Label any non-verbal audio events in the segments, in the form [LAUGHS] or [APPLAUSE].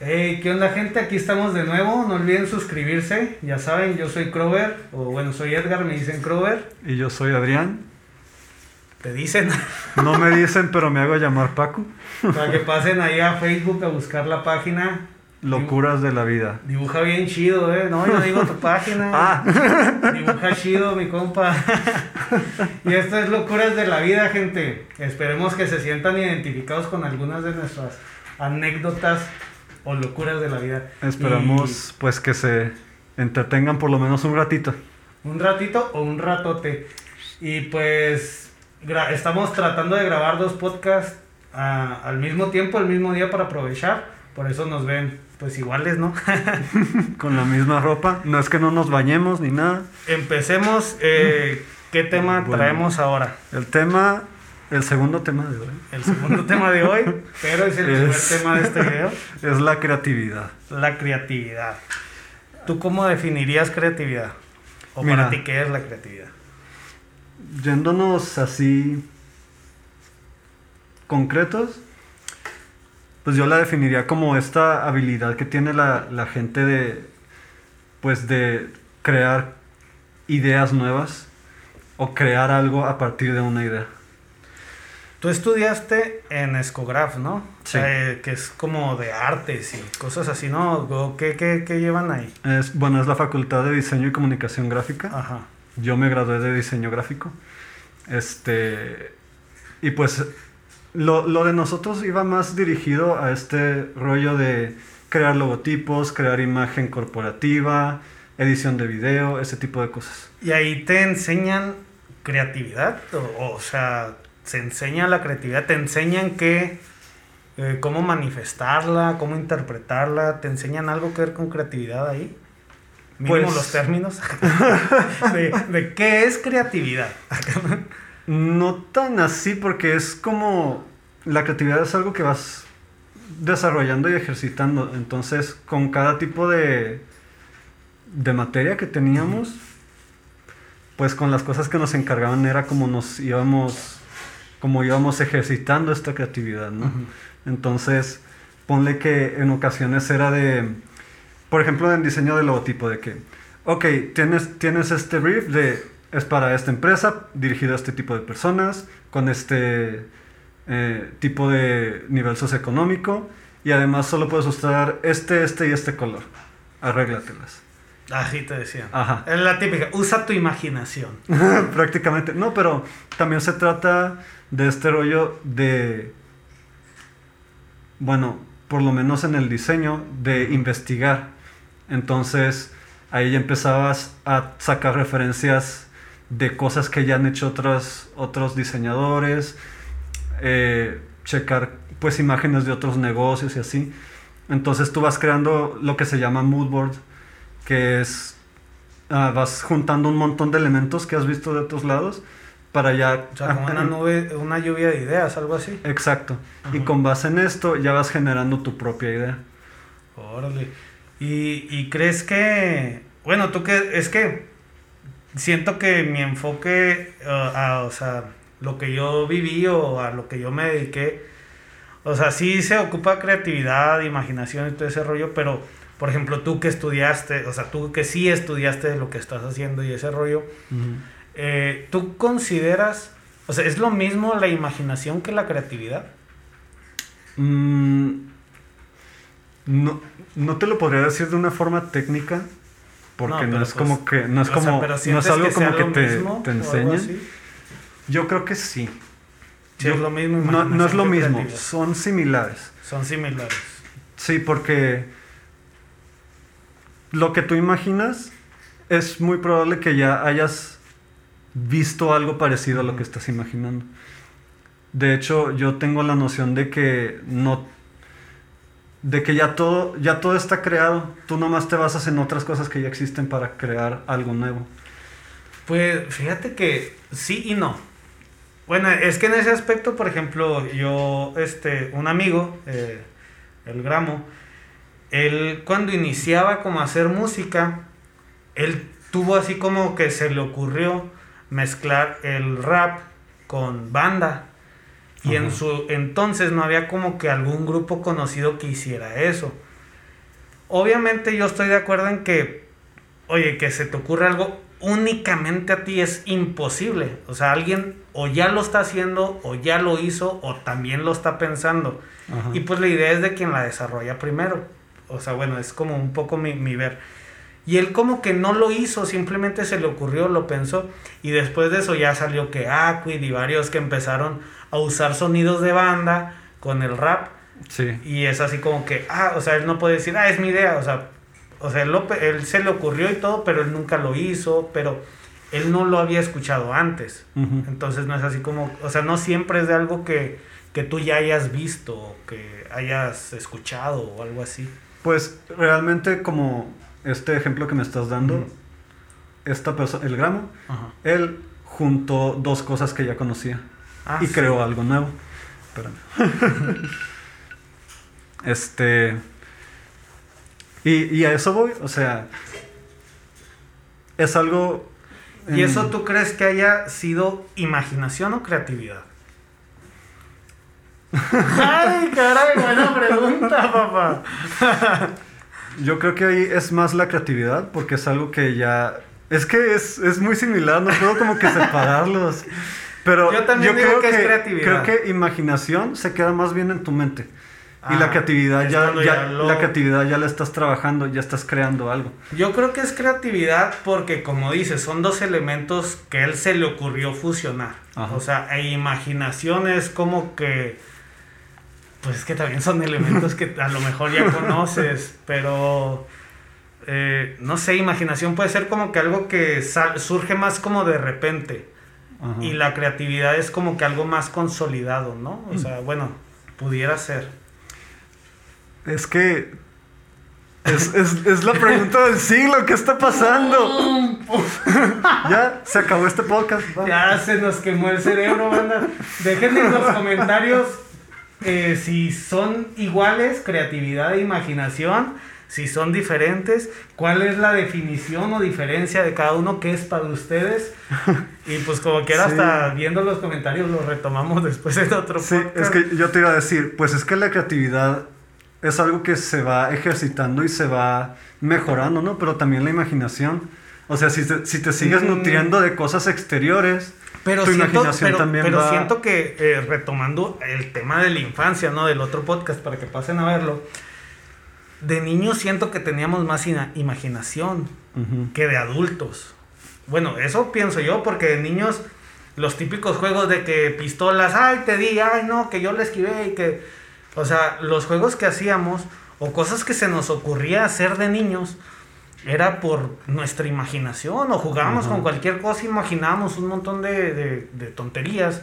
Hey, ¿qué onda gente? Aquí estamos de nuevo, no olviden suscribirse, ya saben, yo soy Crover, o bueno, soy Edgar, me dicen Crover, Y yo soy Adrián. te dicen, [LAUGHS] No me dicen, pero me hago llamar Paco. para que pasen ahí a Facebook a buscar la página. Locuras de la vida. Dibuja bien chido, eh, no, yo digo tu página. [LAUGHS] Ah, Dibuja chido, mi compa. y esto es Locuras de la Vida, gente. Esperemos que se sientan identificados con algunas de nuestras anécdotas o locuras de la vida. esperamos pues que se entretengan por lo menos un ratito. Un ratito o un ratote. Y pues estamos tratando de grabar dos podcasts ah, al mismo tiempo, el mismo día para aprovechar. Por eso nos ven pues iguales, ¿no? [LAUGHS] Con la misma ropa. No es que no nos bañemos ni nada. Empecemos. eh, ¿Qué tema Bueno. traemos ahora? El tema, el segundo tema de hoy, El segundo tema de hoy, pero es el primer tema de este video, es la creatividad. la creatividad. ¿Tú cómo definirías creatividad? ¿O Mira. para ti qué es la creatividad? Yéndonos así concretos, pues yo la definiría como esta habilidad que tiene la, la gente de, pues de crear ideas nuevas o crear algo a partir de una idea. Tú estudiaste en Escograph, ¿no? O Sí. sea, eh, que es como de artes y cosas así, ¿no? ¿O ¿Qué, qué, qué llevan ahí? Es, bueno, es la Facultad de Diseño y Comunicación Gráfica. Ajá. Yo me gradué de diseño gráfico. Este. Y pues lo, lo de nosotros iba más dirigido a este rollo de crear logotipos, crear imagen corporativa, edición de video, ese tipo de cosas. ¿Y ahí te enseñan creatividad? O, o sea, ¿se enseña la creatividad? ¿Te enseñan qué, eh, cómo manifestarla, cómo interpretarla? ¿Te enseñan algo que ver con creatividad ahí? Mínimo Pues- los términos. [LAUGHS] de, de qué es creatividad. No tan así porque es como la creatividad es algo que vas desarrollando y ejercitando. Entonces, con cada tipo de, de materia que teníamos, pues con las cosas que nos encargaban era como nos íbamos, como íbamos ejercitando esta creatividad, ¿no? Entonces, ponle que en ocasiones era de, por ejemplo, en diseño de logotipo, de que, ok, tienes, tienes este brief de, es para esta empresa, dirigido a este tipo de personas, con este eh, tipo de nivel socioeconómico, y además solo puedes usar este, este y este color. Arréglatelas. Así te decían. Ajá. Es la típica. Usa tu imaginación. [LAUGHS] Prácticamente. No, pero también se trata de este rollo de, bueno, por lo menos en el diseño, de investigar. Entonces, ahí ya empezabas a sacar referencias de cosas que ya han hecho otros, otros diseñadores, eh, checar pues imágenes de otros negocios y así. Entonces tú vas creando lo que se llama mood board, que es ah, vas juntando un montón de elementos que has visto de otros lados para ya O sea, como una nube, una lluvia de ideas, algo así. exacto. Y con base en esto ya vas generando tu propia idea. Órale. Y, y crees que, bueno, tú que, es que siento que mi enfoque, uh, a, o sea, lo que yo viví o a lo que yo me dediqué, o sea, sí se ocupa creatividad, imaginación y todo ese rollo, pero, por ejemplo, tú que estudiaste, o sea, tú que sí estudiaste lo que estás haciendo y ese rollo, eh, ¿tú consideras, o sea, es lo mismo la imaginación que la creatividad? Mm, no, no te lo podría decir de una forma técnica porque no, es pues, como que no es sea, como no es ¿sientes algo como que te, te yo creo que sí Sí, es lo mismo. no, no es lo mismo son similares Son similares. Sí, porque lo que tú imaginas es muy probable que ya hayas visto algo parecido a lo que estás imaginando. De hecho, yo tengo la noción de que no de que ya todo ya todo está creado, tú nomás te basas en otras cosas que ya existen para crear algo nuevo. Pues fíjate que sí y no. Bueno, es que en ese aspecto, por ejemplo, yo, este, un amigo, eh, el Gramo, él cuando iniciaba como a hacer música, él tuvo así como que se le ocurrió mezclar el rap con banda. Y en su entonces no había como que algún grupo conocido que hiciera eso. obviamente yo estoy de acuerdo en que, oye, que se te ocurra algo únicamente a ti es imposible. O sea, alguien o ya lo está haciendo, o ya lo hizo, o también lo está pensando. Y pues la idea es de quien la desarrolla primero. O sea, bueno, es como un poco mi, mi ver. Y él como que no lo hizo, simplemente se le ocurrió, lo pensó. Y después de eso ya salió que Aquid y varios que empezaron a usar sonidos de banda con el rap. Sí. Y es así como que, ah, o sea, él no puede decir, ah, es mi idea. O sea, o sea él, él se le ocurrió y todo, pero él nunca lo hizo, pero él no lo había escuchado antes. Entonces no es así como, o sea, no siempre es de algo que, que tú ya hayas visto o que hayas escuchado o algo así. Pues realmente como este ejemplo que me estás dando, esta persona, el gramo, él juntó dos cosas que ya conocía ah, y creó algo nuevo. Espérame. [LAUGHS] este. Y, y, a eso voy, o sea. Es algo. ¿Y eso tú crees que haya sido imaginación o creatividad? [LAUGHS] Ay, caray, buena pregunta, papá. [LAUGHS] Yo creo que ahí es más la creatividad, porque es algo que ya. Es que es, es muy similar, no puedo como que separarlos. Pero yo también creo que, es creatividad. Creo que imaginación se queda más bien en tu mente. y la creatividad ya, ya, la creatividad ya la estás trabajando, ya estás creando algo. Yo creo que es creatividad porque como dices, son dos elementos que él se le ocurrió fusionar. O sea, e imaginación es como que pues es que también son elementos que a lo mejor ya conoces, pero eh, no sé, imaginación puede ser como que algo que surge más como de repente. Y la creatividad es como que algo más consolidado, ¿no? O sea, bueno, pudiera ser. Es que es, es, la pregunta del siglo, ¿qué está pasando? [LAUGHS] ya, se acabó este podcast. Ya se nos quemó el cerebro, banda. Dejen en los comentarios eh, si son iguales, creatividad e imaginación, si son diferentes, cuál es la definición o diferencia de cada uno, qué es para ustedes. [LAUGHS] Y pues como quiera, hasta viendo los comentarios lo retomamos después en otro Sí, es que yo te iba a decir, pues es que la creatividad es algo que se va ejercitando y se va mejorando, ¿no? Pero también la imaginación. O sea, si te, si te sigues mm. nutriendo de cosas exteriores, pero siento, pero, siento que eh, retomando el tema de la infancia, ¿no? Del otro podcast para que pasen a verlo. De niños siento que teníamos más imaginación que de adultos. Bueno, eso pienso yo, porque de niños los típicos juegos de que pistolas, ay, te di, ay, no, que yo le esquivé y que... O sea, los juegos que hacíamos o cosas que se nos ocurría hacer de niños, era por nuestra imaginación o jugábamos con cualquier cosa, imaginábamos un montón de, tonterías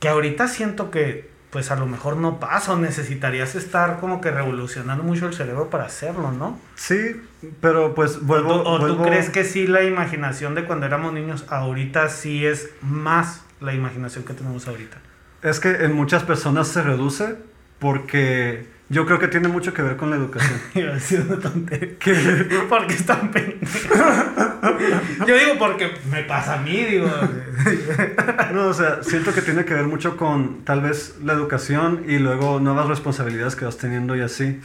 que ahorita siento que pues a lo mejor no pasa o necesitarías estar como que revolucionando mucho el cerebro para hacerlo, ¿no? Sí, pero pues vuelvo... ¿O, tú, crees que sí la imaginación de cuando éramos niños ahorita sí es más la imaginación que tenemos ahorita? Es que en muchas personas se reduce porque yo creo que tiene mucho que ver con la educación. [LAUGHS] Iba a decir una tontería. Porque están Yo digo porque me pasa a mí, digo. no, o sea, siento que tiene que ver mucho con tal vez la educación y luego nuevas responsabilidades que vas teniendo y así.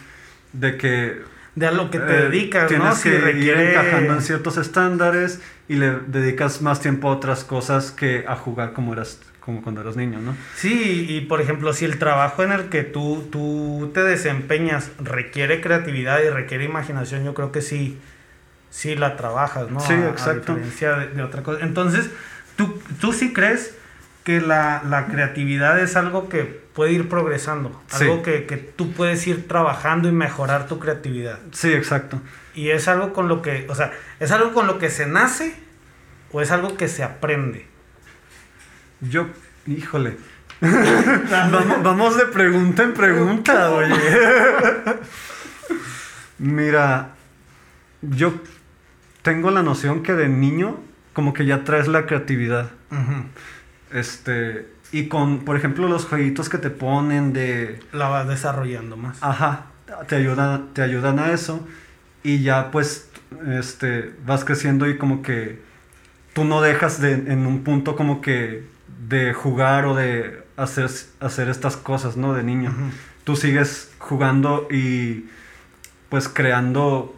De que. De a lo que te eh, dedicas, tienes ¿no? que ir encajando en ciertos estándares y le dedicas más tiempo a otras cosas que a jugar como eras como cuando eras niño, ¿no? Sí, y por ejemplo, si el trabajo en el que tú, tú te desempeñas requiere creatividad y requiere imaginación, yo creo que sí, sí la trabajas, ¿no? Sí, exacto. A diferencia de, otra cosa. Entonces, ¿tú, tú sí crees que la, creatividad es algo que puede ir progresando, algo que, que, tú puedes ir trabajando y mejorar tu creatividad. Sí, exacto. Y es algo con lo que, o sea, ¿es algo con lo que se nace o es algo que se aprende? Yo, híjole. [LAUGHS] vamos, de pregunta en pregunta, oye. [LAUGHS] Mira, yo tengo la noción que de niño como que ya traes la creatividad. Este, y con, por ejemplo, los jueguitos que te ponen de... La vas desarrollando más. Ajá, te ayudan, te ayudan a eso. Y ya pues, este, vas creciendo y como que tú no dejas de, en un punto como que de jugar o de hacer, hacer estas cosas, ¿no? De niño. Tú sigues jugando y pues creando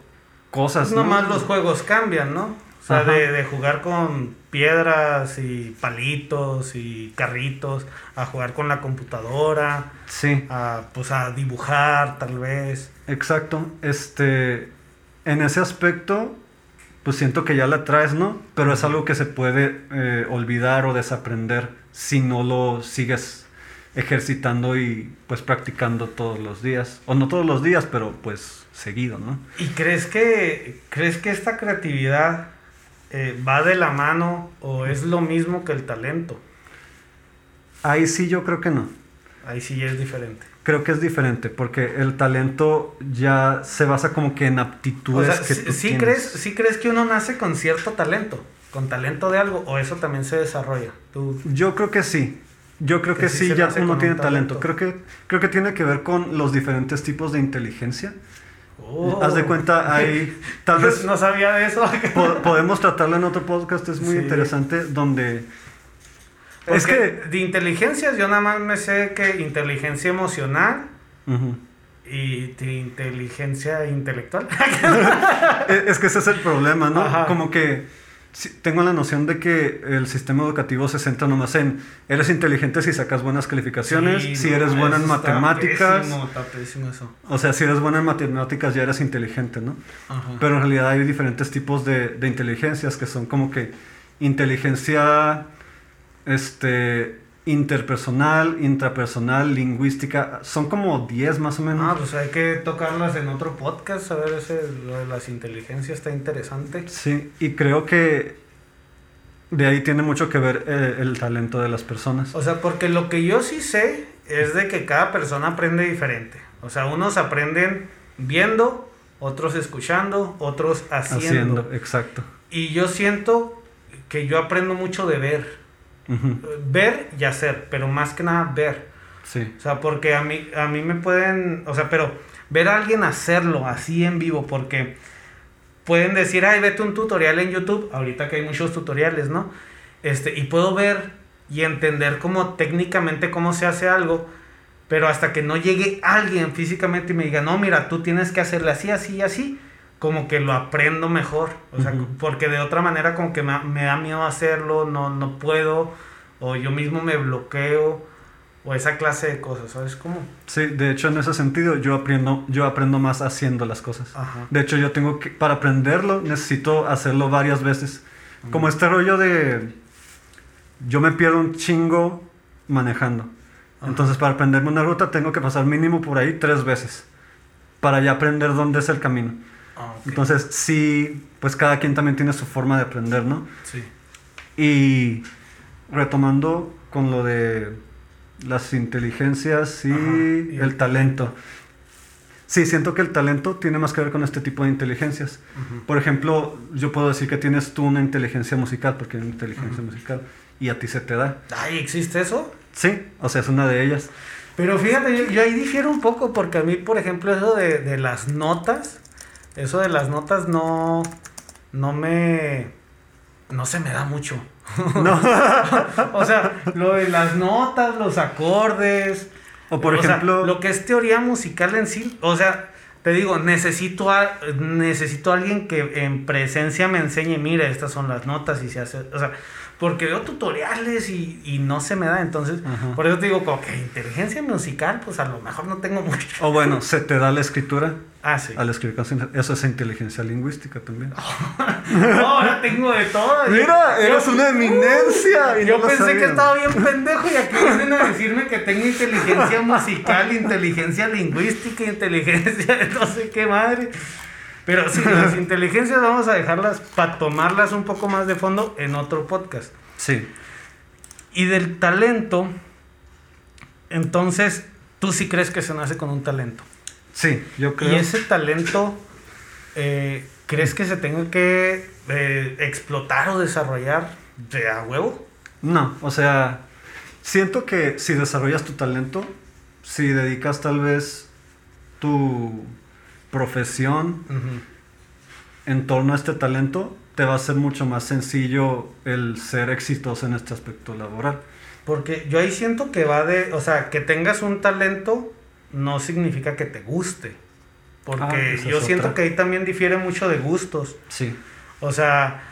cosas. ¿no? Nomás los juegos cambian, ¿no? O sea, de, de, jugar con piedras y palitos y carritos, a jugar con la computadora. Sí. A, pues a dibujar, tal vez. Exacto. Este, en ese aspecto, pues siento que ya la traes, ¿no? Pero es algo que se puede eh, olvidar o desaprender si no lo sigues ejercitando y pues practicando todos los días. O no todos los días, pero pues seguido, ¿no? ¿Y crees que, crees que esta creatividad eh, va de la mano o es lo mismo que el talento? Ahí sí yo creo que no. Ahí sí es diferente. Creo que es diferente porque el talento ya se basa como que en aptitudes que tú ¿sí crees, ¿Sí crees que uno nace con cierto talento? ¿Con talento de algo? ¿O eso también se desarrolla? ¿Tú... Yo creo que sí. Yo creo que, sí, ya uno tiene talento. Creo que, creo que tiene que ver con los diferentes tipos de inteligencia. Oh. Haz de cuenta, hay. [LAUGHS] Tal vez. no sabía de eso. podemos tratarlo en otro podcast, es muy interesante, donde. Es que. De inteligencias, yo nada más me sé que inteligencia emocional. Y de inteligencia intelectual. [LAUGHS] es que ese es el problema, ¿no? Como que tengo la noción de que el sistema educativo se centra nomás en eres inteligente si sacas buenas calificaciones, si eres buena en matemáticas. eso. O sea, si eres buena en matemáticas ya eres inteligente, ¿no? Pero en realidad hay diferentes tipos de, de, inteligencias que son como que inteligencia este interpersonal, intrapersonal, lingüística, son como 10 más o menos. Ah, pues hay que tocarlas en otro podcast, a ver, ese, lo de las inteligencias está interesante. Sí, y creo que de ahí tiene mucho que ver eh, el talento de las personas. O sea, porque lo que yo sí sé es de que cada persona aprende diferente. O sea, unos aprenden viendo, otros escuchando, otros haciendo. Haciendo, exacto. Y yo siento que yo aprendo mucho de ver. Ver y hacer, pero más que nada ver. Sí. O sea, porque a mí, a mí me pueden, o sea, pero ver a alguien hacerlo así en vivo, porque pueden decir, ay, vete un tutorial en YouTube, ahorita que hay muchos tutoriales, ¿no? Este, y puedo ver y entender cómo técnicamente cómo se hace algo, pero hasta que no llegue alguien físicamente y me diga, no, mira, tú tienes que hacerle así, así, así, como que lo aprendo mejor. O sea, porque de otra manera como que me, da miedo hacerlo, no, no puedo, o yo mismo me bloqueo, o esa clase de cosas, ¿sabes cómo? Sí, de hecho en ese sentido yo aprendo, yo aprendo más haciendo las cosas. De hecho yo tengo que, para aprenderlo necesito hacerlo varias veces. Como este rollo de, yo me pierdo un chingo manejando. Entonces para aprenderme una ruta tengo que pasar mínimo por ahí tres veces para ya aprender dónde es el camino. Ah, Entonces, sí, pues cada quien también tiene su forma de aprender, ¿no? Sí. Y retomando con lo de las inteligencias y, el talento. Sí, siento que el talento tiene más que ver con este tipo de inteligencias. Por ejemplo, yo puedo decir que tienes tú una inteligencia musical, porque hay una inteligencia musical, y a ti se te da. Ay, ¿existe eso? Sí, o sea, es una de ellas. Pero fíjate, yo, ahí difiero un poco, porque a mí, por ejemplo, eso de, de las notas, eso de las notas no, no me, no se me da mucho. [LAUGHS] No. [LAUGHS] o sea, lo de las notas, los acordes. O por ejemplo. lo que es teoría musical en sí. O sea, te digo, necesito a, necesito a alguien que en presencia me enseñe, mira, estas son las notas y se hace. O sea, porque veo tutoriales y, y no se me da. Entonces, por eso te digo, como que inteligencia musical, pues a lo mejor no tengo [LAUGHS] mucho. O bueno, se te da la escritura. Ah, sí. Al escribir canciones. Eso es inteligencia lingüística también. [LAUGHS] no, ahora tengo de todo. Mira, eres una eminencia. y yo pensé que estaba bien pendejo y aquí [LAUGHS] vienen a decirme que tengo inteligencia musical, inteligencia lingüística, inteligencia no sé qué madre. Pero sí, las [LAUGHS] inteligencias vamos a dejarlas para tomarlas un poco más de fondo en otro podcast. Sí. Y del talento, entonces, tú sí crees que se nace con un talento. Sí, yo creo. Y ese talento, eh, ¿crees que se tenga que eh, explotar o desarrollar de a huevo? No, o sea, siento que si desarrollas tu talento, si dedicas tal vez tu profesión en torno a este talento, te va a ser mucho más sencillo el ser exitoso en este aspecto laboral. Porque yo ahí siento que va de, o sea, que tengas un talento no significa que te guste. Porque esa yo siento otra. que ahí también difiere mucho de gustos. Sí. O sea,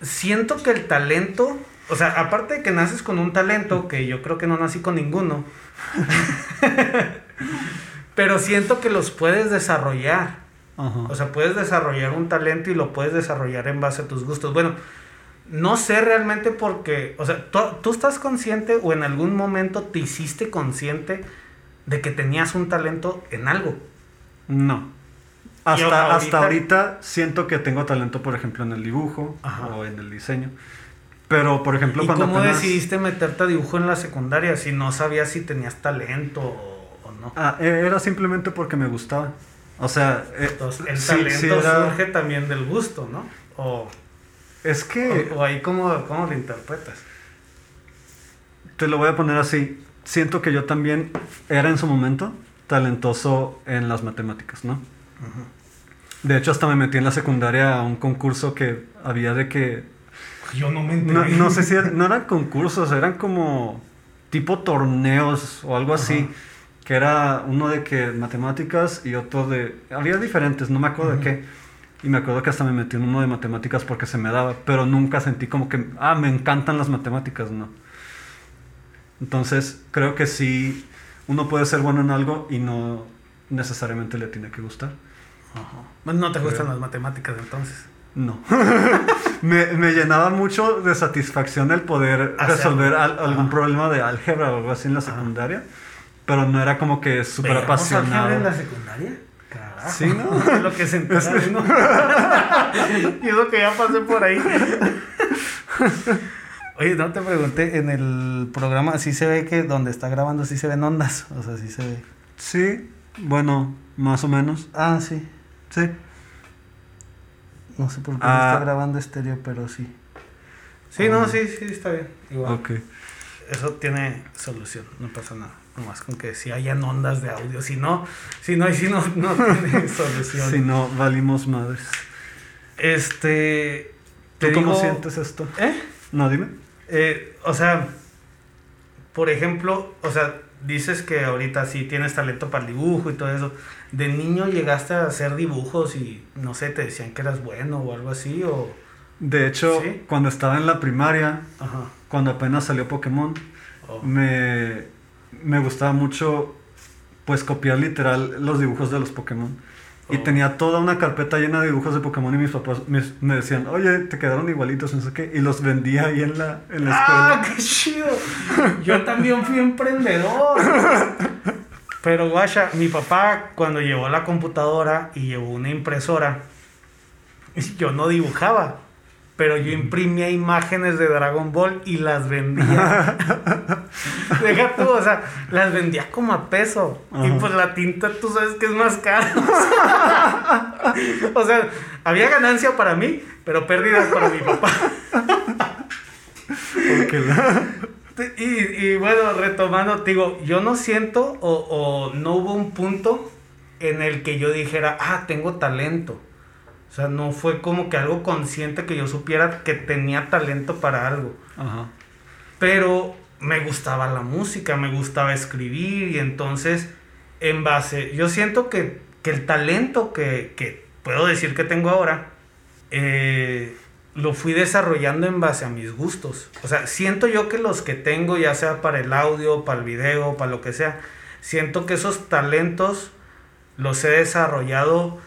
siento que el talento, o sea, aparte de que naces con un talento, que yo creo que no nací con ninguno, [LAUGHS] pero siento que los puedes desarrollar. Ajá. O sea, puedes desarrollar un talento y lo puedes desarrollar en base a tus gustos. Bueno, no sé realmente porque, o sea, ¿tú, tú estás consciente o en algún momento te hiciste consciente de que tenías un talento en algo. No. Hasta, ahorita- hasta ahorita siento que tengo talento, por ejemplo, en el dibujo Ajá. o en el diseño. Pero, por ejemplo, ¿Y cuando cómo apenas- decidiste meterte a dibujo en la secundaria si no sabías si tenías talento o, no? Ah, e- era simplemente porque me gustaba. O sea, eh, el sí- talento sí era- surge también del gusto, ¿no? O, Es que o, o ahí cómo, cómo lo interpretas. te lo voy a poner así. Siento que yo también era en su momento talentoso en las matemáticas, ¿no? De hecho, hasta me metí en la secundaria a un concurso que había de que Yo no me No, enteré. no sé si eran, [LAUGHS] no eran concursos, eran como tipo torneos o algo así. Ajá. Que era uno de que matemáticas y otro de... Había diferentes, no me acuerdo Ujú. de qué. Y me acuerdo que hasta me metí en uno de matemáticas porque se me daba, pero nunca sentí como que, ah, me encantan las matemáticas, no. Entonces, creo que sí, uno puede ser bueno en algo y no necesariamente le tiene que gustar. Ajá. No te gustan Creo. las matemáticas entonces. No. [LAUGHS] me, me llenaba mucho de satisfacción el poder Hacer- resolver al- algún Ajá. problema de álgebra o algo así en la Ajá. secundaria, pero no era como que súper ¿Veíamos apasionado. álgebra en la secundaria? Carajo. Sí, ¿no? [LAUGHS] Lo que se [LAUGHS] entera uno. y eso que ya pasé por ahí. Oye, no te pregunté, en el programa sí se ve que donde está grabando sí se ven ondas. O sea, sí se ve. Sí, bueno, más o menos. Ah, sí. Sí. No sé por qué Ah. no está grabando estéreo, pero sí. Sí, no, sí, sí, está bien. Igual. Ok. Eso tiene solución, no pasa nada. Nomás con que si hayan ondas de audio. Si no, si no, y si no, no [LAUGHS] tiene solución. Si no, valimos madres. Este. ¿Tú cómo digo- sientes esto? ¿Eh? No, dime. Eh, o sea, por ejemplo, o sea, dices que ahorita sí tienes talento para el dibujo y todo eso. ¿De niño llegaste a hacer dibujos y no sé, te decían que eras bueno o algo así? O... De hecho, ¿Sí? cuando estaba en la primaria, Ajá. cuando apenas salió Pokémon, Oh. me, me gustaba mucho pues copiar literal los dibujos de los Pokémon. Y Oh. tenía toda una carpeta llena de dibujos de Pokémon y mis papás me, me decían, oye, te quedaron igualitos, no sé qué. Y los vendía ahí en la, en la escuela. ¡Ah, qué chido! Yo también fui emprendedor. Pero guacha, mi papá cuando llevó la computadora y llevó una impresora, yo no dibujaba, pero yo imprimía imágenes de Dragon Ball y las vendía. [LAUGHS] Deja tú, o sea, las vendía como a peso. Y pues la tinta tú sabes que es más cara. [LAUGHS] o sea, había ganancia para mí, pero pérdidas para mi papá. Y, y bueno, retomando, te digo, yo no siento o, o no hubo un punto en el que yo dijera, ah, tengo talento. O sea, no fue como que algo consciente que yo supiera que tenía talento para algo. Ajá. Pero me gustaba la música, me gustaba escribir y entonces, en base, yo siento que, que el talento que, que puedo decir que tengo ahora, eh, lo fui desarrollando en base a mis gustos. O sea, siento yo que los que tengo, ya sea para el audio, para el video, para lo que sea, siento que esos talentos los he desarrollado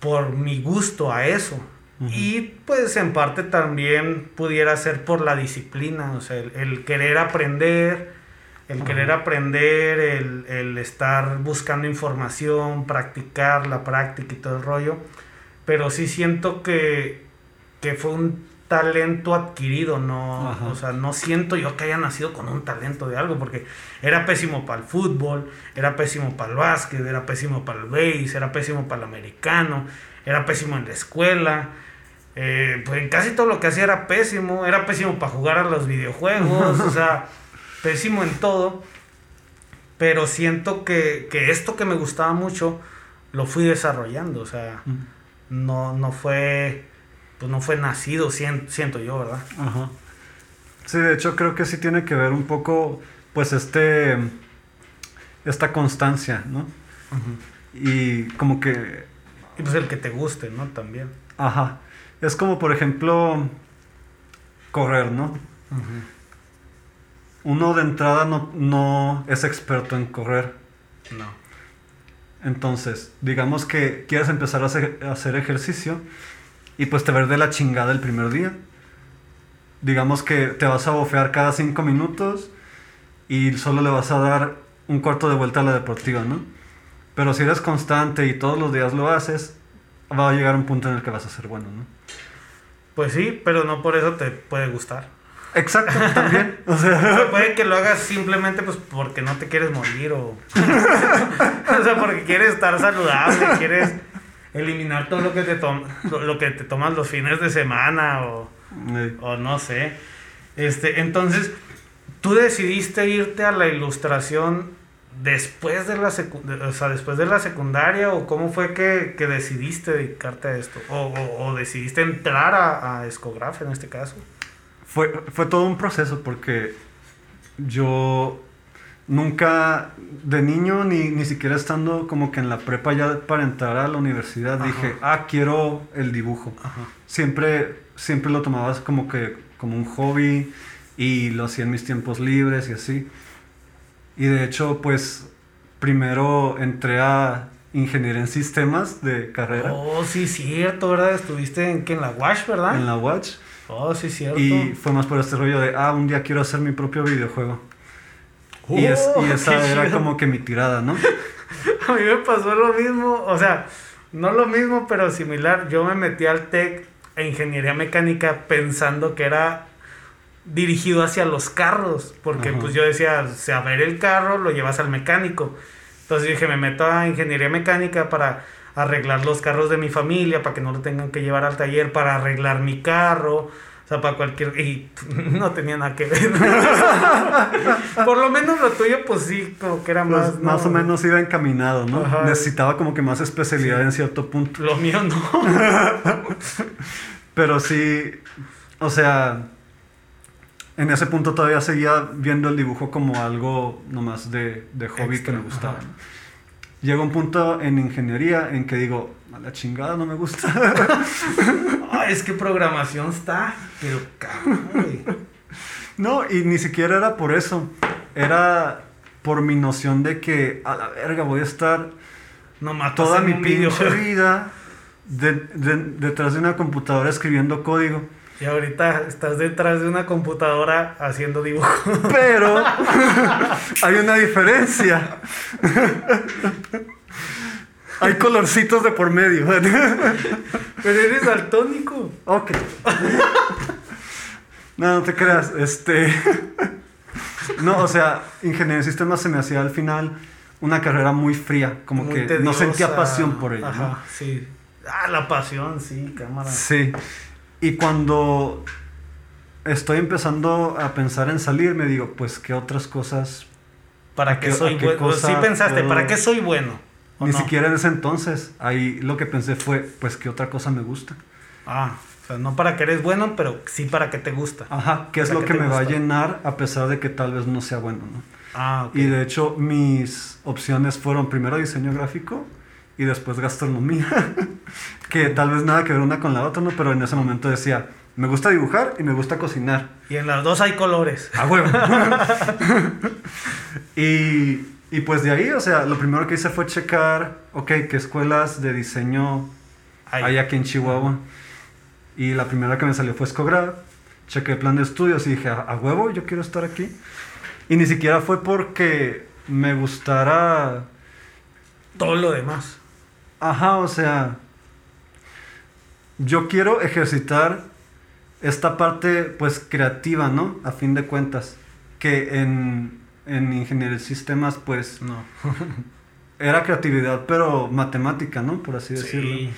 por mi gusto a eso. Ujú. Y pues en parte también pudiera ser por la disciplina, o sea, el, el querer aprender, el Ajá. querer aprender, el, el estar buscando información, practicar la práctica y todo el rollo. Pero sí siento que, que fue un talento adquirido, no, Ajá. o sea, no siento yo que haya nacido con un talento de algo, porque era pésimo para el fútbol, era pésimo para el básquet, era pésimo para el base, era pésimo para el americano, era pésimo en la escuela, eh, pues en casi todo lo que hacía era pésimo, era pésimo para jugar a los videojuegos, o sea, [LAUGHS] pésimo en todo, pero siento que, que esto que me gustaba mucho lo fui desarrollando, o sea, no, no fue, pues no fue nacido, siento, siento yo, ¿verdad? Ajá. Sí, de hecho creo que sí tiene que ver un poco, pues este, esta constancia, ¿no? Y como que... Y pues el que te guste, ¿no? También. Ajá. Es como, por ejemplo, correr, ¿no? Uno de entrada no, no es experto en correr. No. Entonces, digamos que quieres empezar a hacer, a hacer ejercicio y pues te ves de la chingada el primer día. Digamos que te vas a bofear cada cinco minutos y solo le vas a dar un cuarto de vuelta a la deportiva, ¿no? Pero si eres constante y todos los días lo haces, va a llegar un punto en el que vas a ser bueno, ¿no? Pues sí, pero no por eso te puede gustar. Exacto, [LAUGHS] también. O sea, puede que lo hagas simplemente pues porque no te quieres morir o... [LAUGHS] o sea, porque quieres estar saludable, quieres eliminar todo lo que te, lo, que te tomas los fines de semana o, o no sé. Este, entonces, ¿tú decidiste irte a la ilustración después de la, o sea, después de la secundaria o cómo fue que, que decidiste dedicarte a esto? O, o- o decidiste entrar a, a en este caso? fue, fue todo un proceso porque yo nunca, de niño, ni, ni siquiera estando como que en la prepa ya para entrar a la universidad, Ajá. dije, ah, quiero el dibujo. Ajá. Siempre, siempre lo tomabas como que como un hobby y lo hacía en mis tiempos libres y así. Y de hecho, pues primero entré a ingeniería en sistemas de carrera Oh, sí, cierto, ¿verdad? Estuviste en, que en la Wash, ¿verdad? en la Watch. Oh, sí, cierto. Y fue más por este rollo de, ah, un día quiero hacer mi propio videojuego. Y, es, Oh, y esa era chido. como que mi tirada, ¿no? [LAUGHS] A mí me pasó lo mismo, o sea, no lo mismo, pero similar. Yo me metí al TEC e ingeniería mecánica pensando que era dirigido hacia los carros, porque Ajá. pues yo decía, saber el carro lo llevas al mecánico. Entonces dije, me meto a ingeniería mecánica para arreglar los carros de mi familia, para que no lo tengan que llevar al taller, para arreglar mi carro. O sea, para cualquier... Y [LAUGHS] no tenía nada que ver. [LAUGHS] Por lo menos lo tuyo, pues sí, como que era más... Pues, más ¿no? o menos iba encaminado, ¿no? Ajá. Necesitaba como que más especialidad Sí. en cierto punto. Lo mío no. [LAUGHS] Pero sí, o sea, en ese punto todavía seguía viendo el dibujo como algo nomás de, de hobby Extra, que me gustaba. ¿no? Llega un punto en ingeniería en que digo, a la chingada no me gusta. Es que programación está, pero cabrón, no, y ni siquiera era por eso. Era por mi noción de que, a la verga, voy a estar No toda mi pinche [LAUGHS] vida de- de- detrás de una computadora escribiendo código. Y ahorita estás detrás de una computadora haciendo dibujo. Pero [LAUGHS] hay una diferencia. [LAUGHS] Hay colorcitos de por medio. [LAUGHS] Pero eres daltónico. ok. No, no te creas. Este. No, o sea, ingeniería de sistemas se me hacía al final una carrera muy fría. Como Muy que no sentía pasión por ella. Ajá, ¿no? sí. Ah, la pasión, sí, cámara. Sí. Y cuando estoy empezando a pensar en salir, me digo, pues, ¿qué otras cosas? ¿Para ¿A qué soy bueno? Sí pensaste, puedo- ¿para qué soy bueno? ¿O Ni no? siquiera en ese entonces. Ahí lo que pensé fue, pues, ¿qué otra cosa me gusta? Ah, o sea, no para que eres bueno, pero sí para que te gusta. Ajá, ¿qué es lo ¿qué que te me va a gusta? llenar a pesar de que tal vez no sea bueno, ¿no? Ah, ok. Y de hecho, mis opciones fueron primero diseño gráfico y después gastronomía. [LAUGHS] que tal vez nada que ver una con la otra, ¿no? Pero en ese momento decía, me gusta dibujar y me gusta cocinar. Y en las dos hay colores. A huevo. [LAUGHS] [LAUGHS] y, y pues de ahí, o sea, lo primero que hice fue checar, ok, qué escuelas de diseño hay aquí en Chihuahua. Y la primera que me salió fue Escograd. Chequé el plan de estudios y dije, a, a huevo, yo quiero estar aquí. Y ni siquiera fue porque me gustara. Todo lo demás. Ajá, o sea. Yo quiero ejercitar esta parte, pues, creativa, ¿no? A fin de cuentas. Que en, en ingeniería de sistemas, pues, No. era creatividad, pero matemática, ¿no? Por así decirlo. Sí.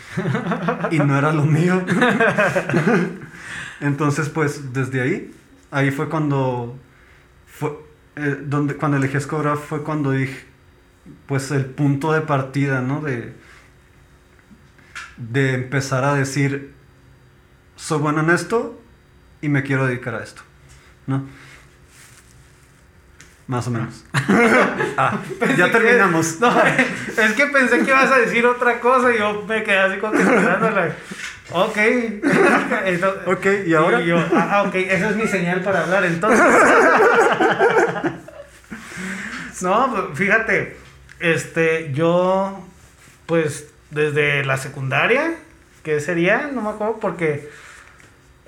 y no era lo mío. [LAUGHS] Entonces, pues desde ahí, ahí fue cuando fue eh, donde cuando elegí Escobra fue cuando dije pues el punto de partida, ¿no? De de empezar a decir soy bueno en esto y me quiero dedicar a esto, ¿no? Más o menos. [LAUGHS] ah, ya terminamos. [LAUGHS] no, es que pensé que ibas a decir otra cosa y yo me quedé así como que esperándola. Ok. [LAUGHS] ok, ¿y ahora? yo, ah, ok, esa es mi señal para hablar entonces. no, pues, fíjate, este, yo, pues, desde la secundaria, ¿qué sería? No me acuerdo porque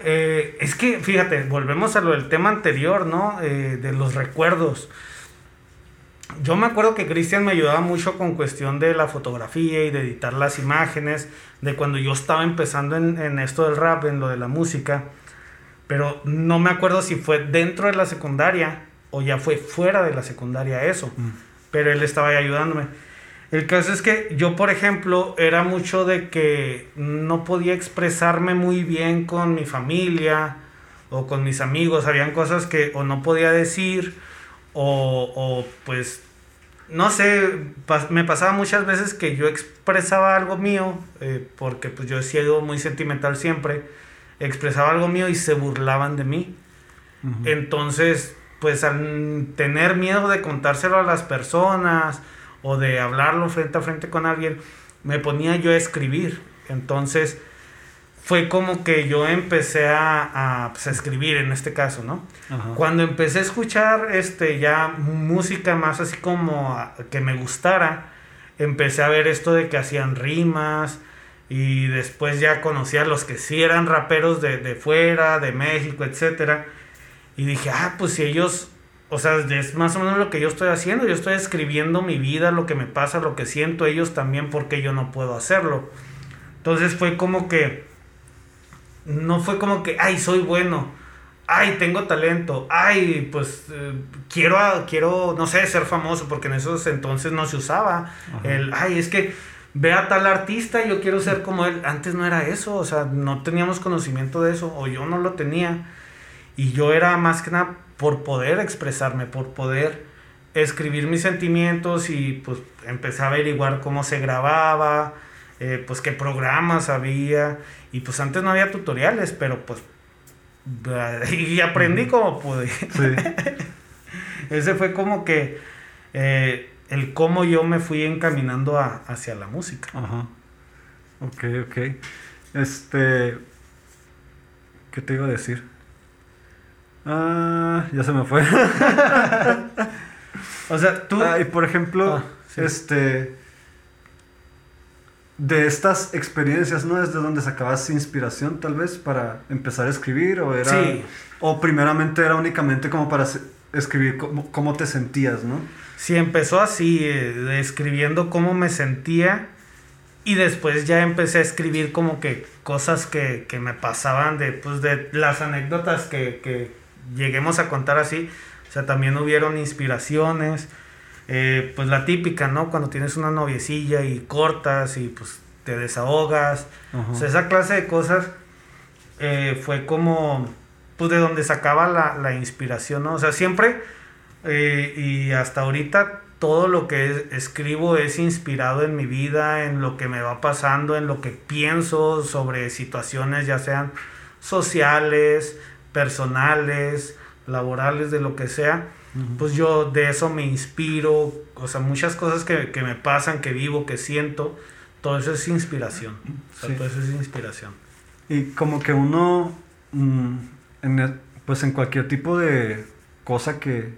eh, es que, fíjate, volvemos a lo del tema anterior, ¿no? Eh, de los recuerdos. Yo me acuerdo que Cristian me ayudaba mucho con cuestión de la fotografía y de editar las imágenes, de cuando yo estaba empezando en, esto del rap, en lo de la música, pero no me acuerdo si fue dentro de la secundaria o ya fue fuera de la secundaria eso, mm. pero él estaba ahí ayudándome. El caso es que yo, por ejemplo, era mucho de que no podía expresarme muy bien con mi familia o con mis amigos. Habían cosas que o no podía decir o, pues, no sé, me pasaba muchas veces que yo expresaba algo mío, eh, porque pues yo he sido muy sentimental siempre, expresaba algo mío y se burlaban de mí. Entonces, pues al tener miedo de contárselo a las personas, o de hablarlo frente a frente con alguien, me ponía yo a escribir. Entonces fue como que yo empecé a, pues, escribir en este caso, ¿no? Cuando empecé a escuchar este, ya música más así como que me gustara, empecé a ver esto de que hacían rimas y después ya conocí a los que sí eran raperos de, de fuera, de México, etcétera. Y dije, ah, pues si ellos o sea, es más o menos lo que yo estoy haciendo. Yo estoy escribiendo mi vida, lo que me pasa, lo que siento ellos también, porque yo no puedo hacerlo. Entonces fue como que. No fue como que, ay, soy bueno. Ay, tengo talento. Ay, pues eh, quiero, quiero, no sé, ser famoso, porque en esos entonces no se usaba. El, ay, es que ve a tal artista y yo quiero ser como él. Antes no era eso, o sea, no teníamos conocimiento de eso, o yo no lo tenía. Y yo era más que nada por poder expresarme, por poder escribir mis sentimientos y pues empecé a averiguar cómo se grababa, eh, pues qué programas había y pues antes no había tutoriales, pero pues [LAUGHS] y aprendí como pude. [LAUGHS] Ese fue como que eh, el cómo yo me fui encaminando hacia la música. Ajá. Ok, ok. Este, ¿qué te iba a decir? Ah, ya se me fue. [LAUGHS] o sea, tú. Ah, y por ejemplo, ah, este. De estas experiencias, ¿no? ¿Es de donde sacabas inspiración, tal vez, para empezar a escribir? ¿O era. Sí. O primeramente era únicamente como para escribir cómo, te sentías, ¿no? Sí, empezó así, eh, escribiendo cómo me sentía. Y después ya empecé a escribir como que cosas que, que me pasaban de, pues, de las anécdotas que, que, lleguemos a contar así. O sea, también hubieron inspiraciones. Eh, pues la típica, ¿no? Cuando tienes una noviecilla y cortas y pues te desahogas. O sea, esa clase de cosas eh, fue como, pues de donde sacaba la, inspiración, ¿no? O sea, siempre eh, y hasta ahorita todo lo que escribo es inspirado en mi vida, en lo que me va pasando, en lo que pienso sobre situaciones, ya sean sociales, personales, laborales, de lo que sea, pues yo de eso me inspiro, o sea, muchas cosas que, me pasan, que vivo, que siento, todo eso es inspiración, todo eso es inspiración. Y como que uno, mm, en pues en cualquier tipo de cosa que,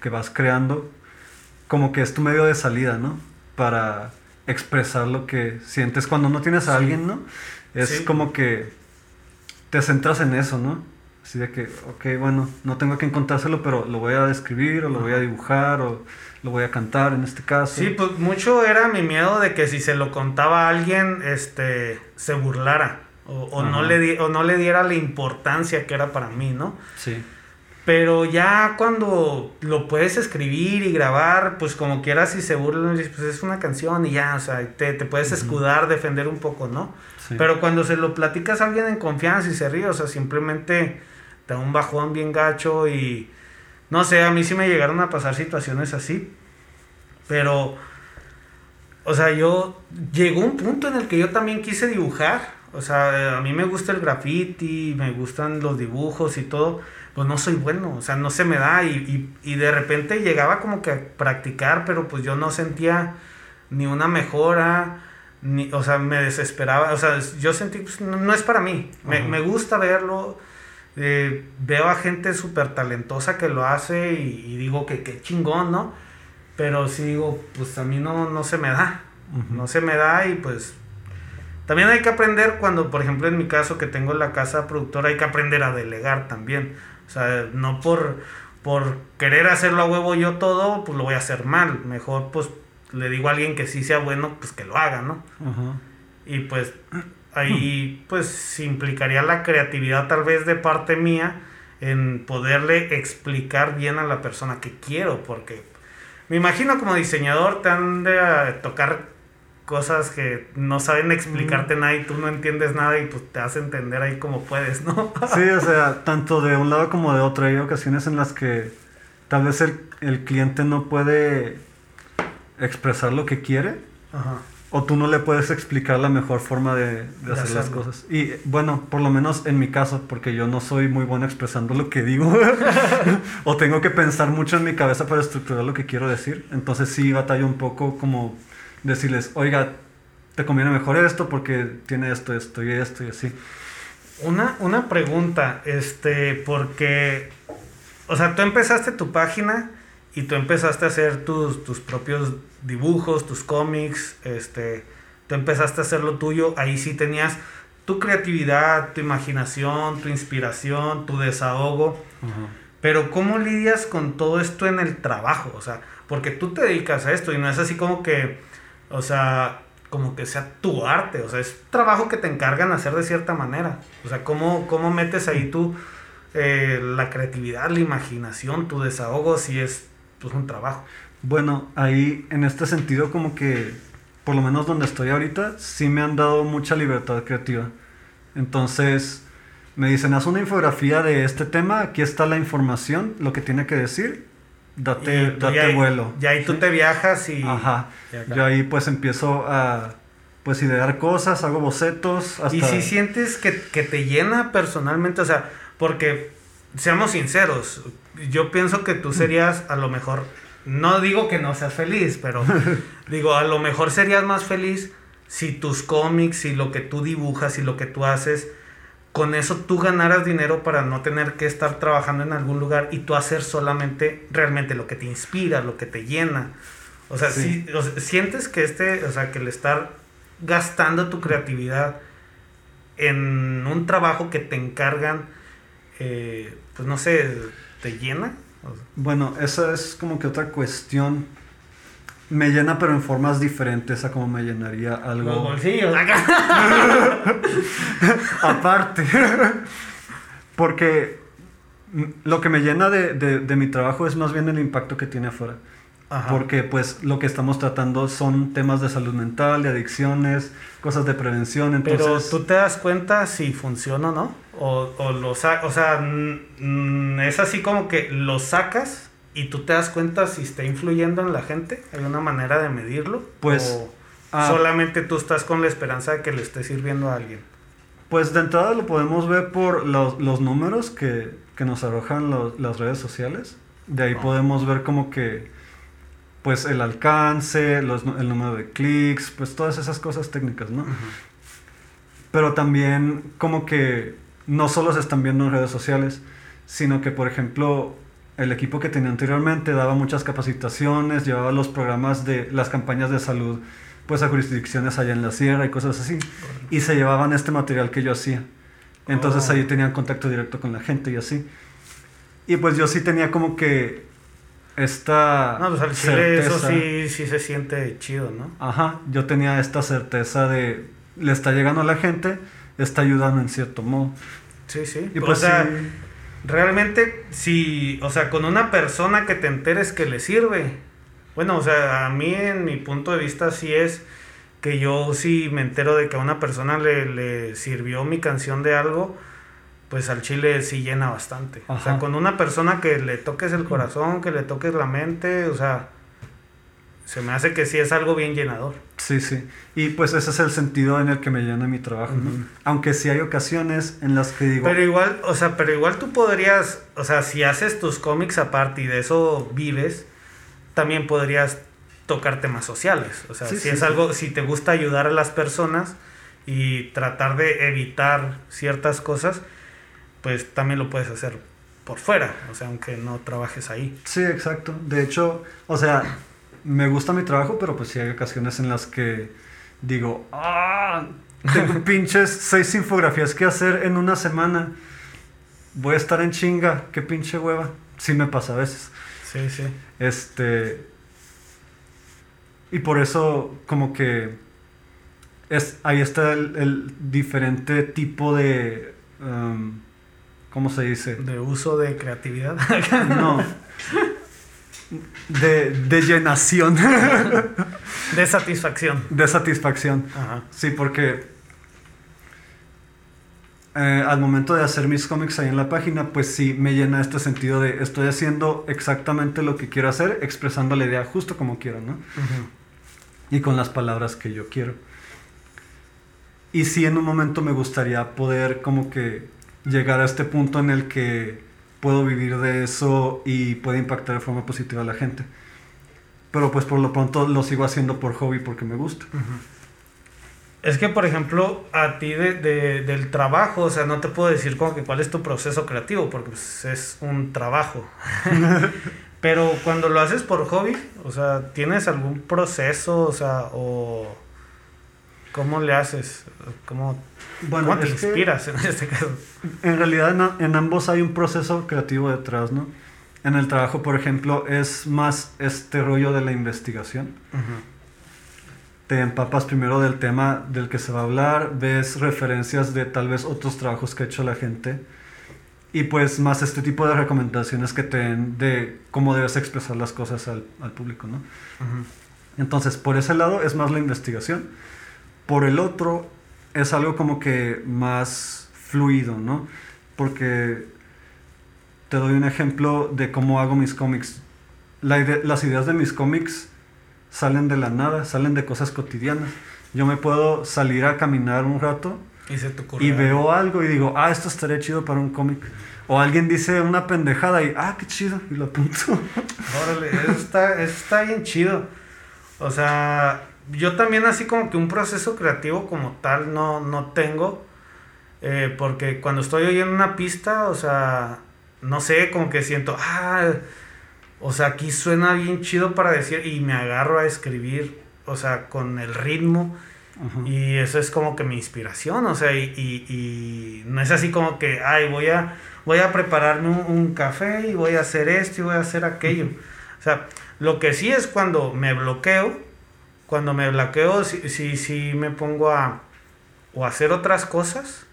que vas creando, como que es tu medio de salida, ¿no? Para expresar lo que sientes cuando no tienes a alguien, ¿no? Es como que te centras en eso, ¿no? Así de que, ok, bueno, no tengo que encontrárselo, pero lo voy a describir, o lo voy a dibujar, o lo voy a cantar en este caso. Sí, pues mucho era mi miedo de que si se lo contaba a alguien, este, se burlara, o, no, le o no le diera la importancia que era para mí, ¿no? Sí. Pero ya cuando lo puedes escribir y grabar, pues como quieras, si se burlan, pues es una canción y ya, o sea, te, puedes escudar, defender un poco, ¿no? Pero cuando se lo platicas a alguien en confianza y se ríe, o sea, simplemente te da un bajón bien gacho y no sé, a mí sí me llegaron a pasar situaciones así. Pero, o sea, yo llegó un punto en el que yo también quise dibujar. O sea, a mí me gusta el graffiti, me gustan los dibujos y todo, pues no soy bueno, o sea, no se me da y, y, y de repente llegaba como que a practicar, pero pues yo no sentía ni una mejora, ni, o sea, me desesperaba, o sea, yo sentí, pues no, es para mí, me, me, gusta verlo, eh, veo a gente súper talentosa que lo hace y, y digo que qué chingón, ¿no? Pero sí digo, pues a mí no, no se me da, no se me da y pues también hay que aprender cuando, por ejemplo, en mi caso que tengo la casa productora, hay que aprender a delegar también. O sea, no por, por querer hacerlo a huevo yo todo, pues lo voy a hacer mal. Mejor pues le digo a alguien que sí sea bueno, pues que lo haga, ¿no? Y pues ahí pues implicaría la creatividad tal vez de parte mía en poderle explicar bien a la persona que quiero, porque me imagino como diseñador te han de tocar cosas que no saben explicarte nada y tú no entiendes nada y pues te hace entender ahí como puedes, ¿no? [LAUGHS] sí, o sea, tanto de un lado como de otro. Hay ocasiones en las que tal vez el, el cliente no puede expresar lo que quiere. Ajá. O tú no le puedes explicar la mejor forma de, de hacer las cosas. Y bueno, por lo menos en mi caso, porque yo no soy muy bueno expresando lo que digo. [LAUGHS] o tengo que pensar mucho en mi cabeza para estructurar lo que quiero decir. Entonces sí batallo un poco como decirles, oiga, te conviene mejor esto porque tiene esto, esto y esto y así. Una, una pregunta, este, porque, o sea, tú empezaste tu página y tú empezaste a hacer tus, tus propios dibujos, tus cómics, este, tú empezaste a hacer lo tuyo, ahí sí tenías tu creatividad, tu imaginación, tu inspiración, tu desahogo. Pero ¿cómo lidias con todo esto en el trabajo? O sea, porque tú te dedicas a esto y no es así como que o sea, como que sea tu arte, o sea, es trabajo que te encargan hacer de cierta manera. O sea, ¿cómo, cómo metes ahí tú eh, la creatividad, la imaginación, tu desahogo si es pues, un trabajo? Bueno, ahí en este sentido como que, por lo menos donde estoy ahorita, sí me han dado mucha libertad creativa. Entonces, me dicen, haz una infografía de este tema, aquí está la información, lo que tiene que decir, date, date vuelo. Y ahí tú te viajas y... Ajá. Yo ahí pues empiezo a pues idear cosas, hago bocetos. Y si sientes que, te llena personalmente, o sea, porque seamos sinceros, yo pienso que tú serías a lo mejor, no digo que no seas feliz, pero [LAUGHS] digo, a lo mejor serías más feliz si tus cómics, y lo que tú dibujas y lo que tú haces con eso tú ganaras dinero para no tener que estar trabajando en algún lugar y tú hacer solamente realmente lo que te inspira, lo que te llena. O sea, si, sientes que este, o sea, que el estar gastando tu creatividad en un trabajo que te encargan, eh, pues no sé, ¿te llena? Bueno, esa es como que otra cuestión me llena, pero en formas diferentes a como me llenaría algo. Los bolsillos acá. [LAUGHS] Aparte. Porque lo que me llena de, de, mi trabajo es más bien el impacto que tiene afuera. Porque pues lo que estamos tratando son temas de salud mental, de adicciones, cosas de prevención. Entonces... Pero tú te das cuenta si funciona o no. O, o, lo o sea, es así como que lo sacas ¿Y tú te das cuenta si está influyendo en la gente? ¿Hay una manera de medirlo? Pues... ¿O ah. solamente tú estás con la esperanza de que le esté sirviendo a alguien? Pues de entrada lo podemos ver por los, los números que, que, nos arrojan las redes sociales. De ahí ah. podemos ver como que pues el alcance, los, el número de clics, pues todas esas cosas técnicas, ¿no? Pero también como que no solo se están viendo en redes sociales, sino que por ejemplo el equipo que tenía anteriormente daba muchas capacitaciones, llevaba los programas de las campañas de salud pues a jurisdicciones allá en la sierra y cosas así. Y se llevaban este material que yo hacía. Entonces oh. ahí tenían contacto directo con la gente y así. Y pues yo sí tenía como que esta... No, pues al chile eso sí, sí se siente chido, ¿no? Ajá, yo tenía esta certeza de le está llegando a la gente, está ayudando en cierto modo. Sí, sí. Y pues, realmente, si, o sea, con una persona que te enteres que le sirve. Bueno, o sea, a mí en mi punto de vista sí es que yo sí me entero de que a una persona le, le sirvió mi canción de algo, pues al chile sí llena bastante. O sea, con una persona que le toques el corazón, que le toques la mente, o sea, se me hace que sí es algo bien llenador. Sí, sí. Y pues ese es el sentido en el que me llena mi trabajo, ¿no? Aunque sí hay ocasiones en las que digo... Pero igual, o sea, pero igual tú podrías, o sea, si haces tus cómics aparte y de eso vives, también podrías tocar temas sociales. O sea, Sí, si sí, es sí. algo, si te gusta ayudar a las personas y tratar de evitar ciertas cosas, pues también lo puedes hacer por fuera, o sea, aunque no trabajes ahí. Sí, exacto. De hecho, o sea, me gusta mi trabajo, pero pues sí hay ocasiones en las que digo, ah, tengo [LAUGHS] pinches seis infografías que hacer en una semana. Voy a estar en chinga, qué pinche hueva. Sí me pasa a veces. Sí, sí. Este. Y por eso, como que. Es, ahí está el, el diferente tipo de. um, ¿Cómo se dice? De uso de creatividad. No. De, de llenación. de satisfacción. De satisfacción. Ajá. Sí, porque. eh, al momento de hacer mis cómics ahí en la página, pues sí me llena este sentido de estoy haciendo exactamente lo que quiero hacer, expresando la idea justo como quiero, ¿no? Y con las palabras que yo quiero. Y sí, en un momento me gustaría poder como que llegar a este punto en el que puedo vivir de eso y puede impactar de forma positiva a la gente. Pero pues por lo pronto lo sigo haciendo por hobby porque me gusta. Es que, por ejemplo, a ti de, de- del trabajo, o sea, no te puedo decir como que cuál es tu proceso creativo, porque pues, es un trabajo. [LAUGHS] Pero cuando lo haces por hobby, o sea, ¿tienes algún proceso, o sea, o cómo le haces? ¿Cómo, Bueno, cómo te inspiras en este caso? en realidad en, en ambos hay un proceso creativo detrás, ¿no? En el trabajo, por ejemplo, es más este rollo de la investigación. te empapas primero del tema del que se va a hablar, ves referencias de tal vez otros trabajos que ha hecho la gente y pues más este tipo de recomendaciones que te den de cómo debes expresar las cosas al, al público, ¿no? Entonces, por ese lado es más la investigación. Por el otro, es algo como que más fluido, ¿no? Porque te doy un ejemplo de cómo hago mis cómics. La ide- las ideas de mis cómics salen de la nada, salen de cosas cotidianas. Yo me puedo salir a caminar un rato Y se te ocurre y algo. veo algo y digo, ah, esto estaría chido para un cómic. O alguien dice una pendejada y, ah, qué chido, y lo apunto. [LAUGHS] Órale, eso está, eso está bien chido. O sea, yo también así como que un proceso creativo como tal no, no tengo. eh, porque cuando estoy oyendo una pista, o sea, no sé, como que siento, ah, o sea, aquí suena bien chido para decir y me agarro a escribir, o sea, con el ritmo. Y eso es como que mi inspiración, o sea, y, y- y no es así como que, ay, voy a, voy a prepararme un, un café y voy a hacer esto y voy a hacer aquello. O sea, lo que sí es cuando me bloqueo, cuando me bloqueo, sí, sí, sí me pongo a o hacer otras cosas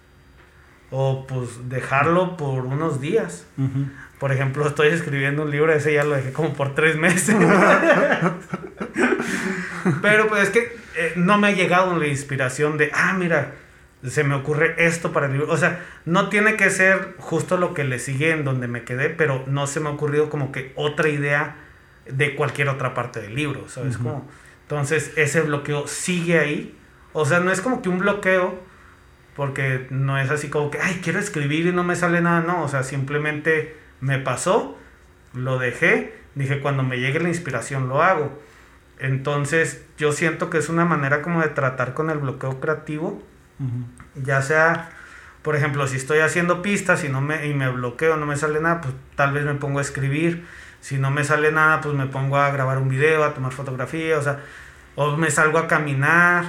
o pues dejarlo por unos días. Ujú. Por ejemplo, [LAUGHS] estoy escribiendo un libro, ese ya lo dejé como por tres meses. [LAUGHS] Pero pues es que eh, no me ha llegado la inspiración de, ah, mira, se me ocurre esto para el libro. O sea, no tiene que ser justo lo que le sigue en donde me quedé, pero no se me ha ocurrido como que otra idea de cualquier otra parte del libro, ¿sabes? Ujú. cómo? Entonces, ese bloqueo sigue ahí. O sea, no es como que un bloqueo, porque no es así como que, ay, quiero escribir y no me sale nada, no. O sea, simplemente me pasó, lo dejé, dije, cuando me llegue la inspiración lo hago. Entonces, yo siento que es una manera como de tratar con el bloqueo creativo, ya sea, por ejemplo, si estoy haciendo pistas y, no me, y me bloqueo, no me sale nada, pues tal vez me pongo a escribir. Si no me sale nada, pues me pongo a grabar un video, a tomar fotografía, o sea, o me salgo a caminar,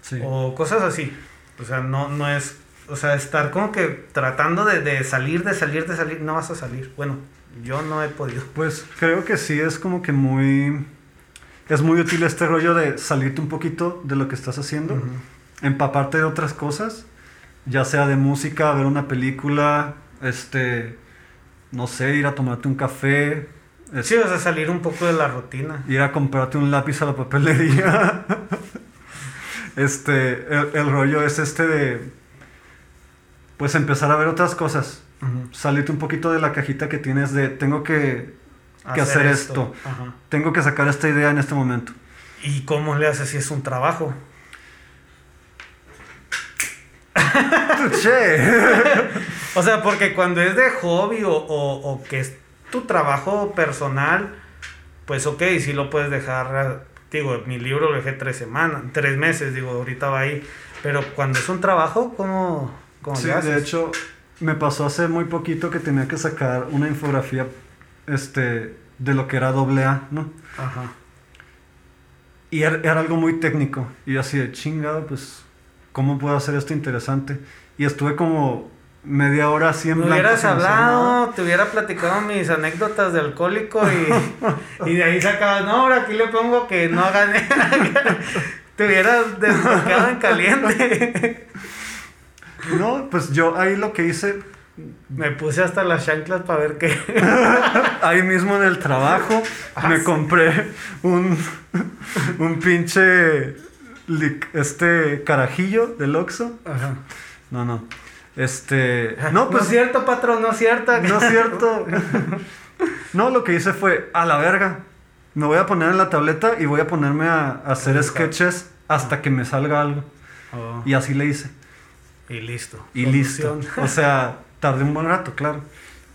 Sí. o cosas así. O sea, no, no es, o sea, estar como que tratando de, de salir, de salir, de salir, no vas a salir. Bueno, yo no he podido. Pues creo que sí es como que muy... Es muy útil este rollo de salirte un poquito de lo que estás haciendo, empaparte de otras cosas, ya sea de música, ver una película, este, no sé, ir a tomarte un café, Sí, o sea, salir un poco de la rutina. ir a comprarte un lápiz a la papelería. este, el, el rollo es este de, pues empezar a ver otras cosas, salirte un poquito de la cajita que tienes de tengo que que hacer, esto. Tengo que sacar esta idea en este momento. ¿Y cómo le haces si es un trabajo? [LAUGHS] o sea, porque cuando es de hobby o, o, que es tu trabajo personal, pues ok, si lo puedes dejar. Digo, mi libro lo dejé tres semanas, tres meses, digo, ahorita va ahí. Pero cuando es un trabajo, ¿cómo, cómo sí, de hecho, me pasó hace muy poquito que tenía que sacar una infografía este, de lo que era doble A, ¿no? Ajá. Y era, era, algo muy técnico. Y así de chingado, pues ¿cómo puedo hacer esto interesante? Y estuve como media hora así en Me hubieras hablado, te hubiera platicado mis anécdotas de alcohólico y, [LAUGHS] y de ahí sacabas, no, ahora aquí le pongo que no hagan [LAUGHS] te hubieras desbloqueado en caliente. no, pues yo ahí lo que hice... Me puse hasta las chanclas para ver qué. [LAUGHS] ahí mismo en el trabajo ah, me compré un, un pinche este carajillo del Oxxo. Ajá. No, no. Este. [LAUGHS] No, pues. No es cierto, patrón, no es cierto. No es cierto. no, lo que hice fue, a la verga. Me voy a poner en la tableta y voy a ponerme a, hacer sketches hasta que me salga algo. Oh. Y así le hice. Y listo. Y listo. O sea, tardé un buen rato, claro.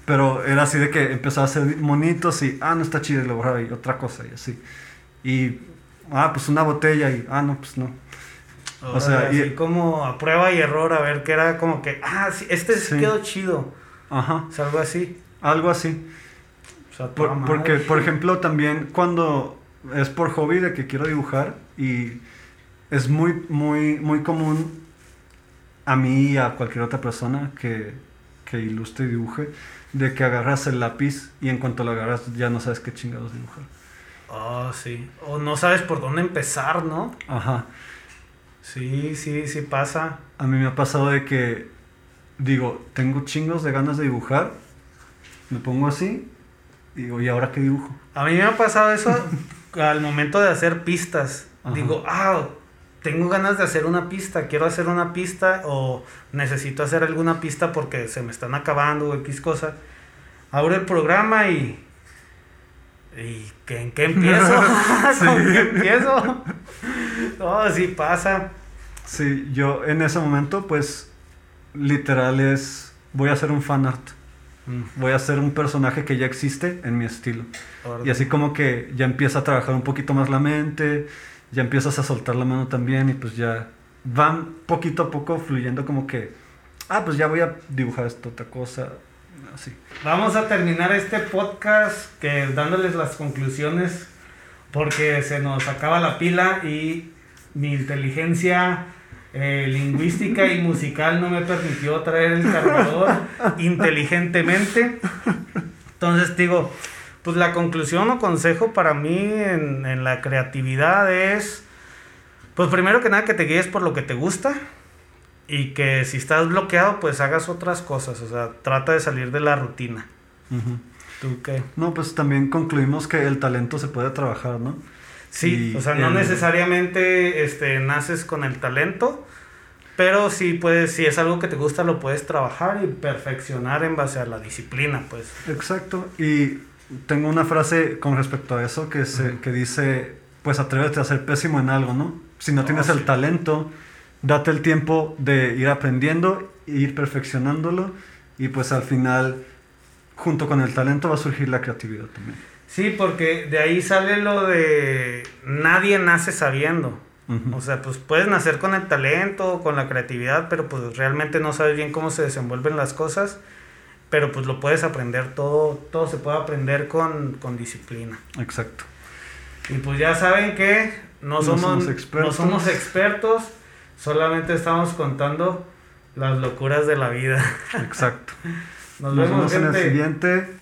Pero era así de que empezaba a hacer monitos y, ah, no está chido, y lo borraba y otra cosa y así. Y ah, pues una botella y, ah, no, pues no. O, sea, y, como a prueba y error, a ver que era como que, ah, sí, este sí. quedó chido. Ajá. O algo así. Algo así. O sea, porque, por ejemplo, también cuando es por hobby de que quiero dibujar y es muy, muy, muy común a mí y a cualquier otra persona que, que ilustre y dibuje, de que agarras el lápiz y en cuanto lo agarras ya no sabes qué chingados dibujar. Oh, sí. O no sabes por dónde empezar, ¿no? Ajá. Sí, sí, sí pasa. A mí me ha pasado de que digo, tengo chingos de ganas de dibujar, me pongo así y digo, ¿y ahora qué dibujo? A mí me ha pasado eso [LAUGHS] al momento de hacer pistas. Digo, ah, tengo ganas de hacer una pista, quiero hacer una pista o necesito hacer alguna pista porque se me están acabando o X cosa. Abro el programa y ¿Y en qué empiezo? [LAUGHS] [LAUGHS] ¿Con qué empiezo? oh, sí pasa. Sí, yo en ese momento, pues, literal es, voy a hacer un fan art. Mm. Voy a hacer un personaje que ya existe en mi estilo. Y así como que ya empieza a trabajar un poquito más la mente, ya empiezas a soltar la mano también y pues ya van poquito a poco fluyendo como que, ah, pues ya voy a dibujar esta otra cosa, Vamos a terminar este podcast que dándoles las conclusiones porque se nos acaba la pila y mi inteligencia eh, lingüística y musical no me permitió traer el cargador [LAUGHS] inteligentemente. Entonces digo, pues la conclusión o consejo para mí en, en la creatividad es, pues primero que nada que te guíes por lo que te gusta y que si estás bloqueado, pues hagas otras cosas. O sea, trata de salir de la rutina. ¿Tú qué? No, pues también concluimos que el talento se puede trabajar, ¿no? Sí, o sea, no necesariamente este, naces con el talento, pero sí puedes, si es algo que te gusta, lo puedes trabajar y perfeccionar en base a la disciplina, pues. Exacto. Y tengo una frase con respecto a eso que, se, que dice, pues atrévete a ser pésimo en algo, ¿no? Si no, tienes el talento date el tiempo de ir aprendiendo, ir perfeccionándolo y pues al final, junto con el talento, va a surgir la creatividad también. Sí, porque de ahí sale lo de nadie nace sabiendo. O sea, pues puedes nacer con el talento, con la creatividad, pero pues realmente no sabes bien cómo se desenvuelven las cosas. Pero pues lo puedes aprender todo, todo se puede aprender con, con disciplina. Exacto. Y pues ya saben que no somos, no somos expertos Solamente estamos contando las locuras de la vida. Exacto. [LAUGHS] Nos, vemos, en el siguiente.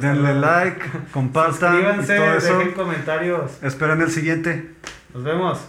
Denle like, compartan. Suscríbanse, dejen comentarios. Esperen el siguiente. Nos vemos.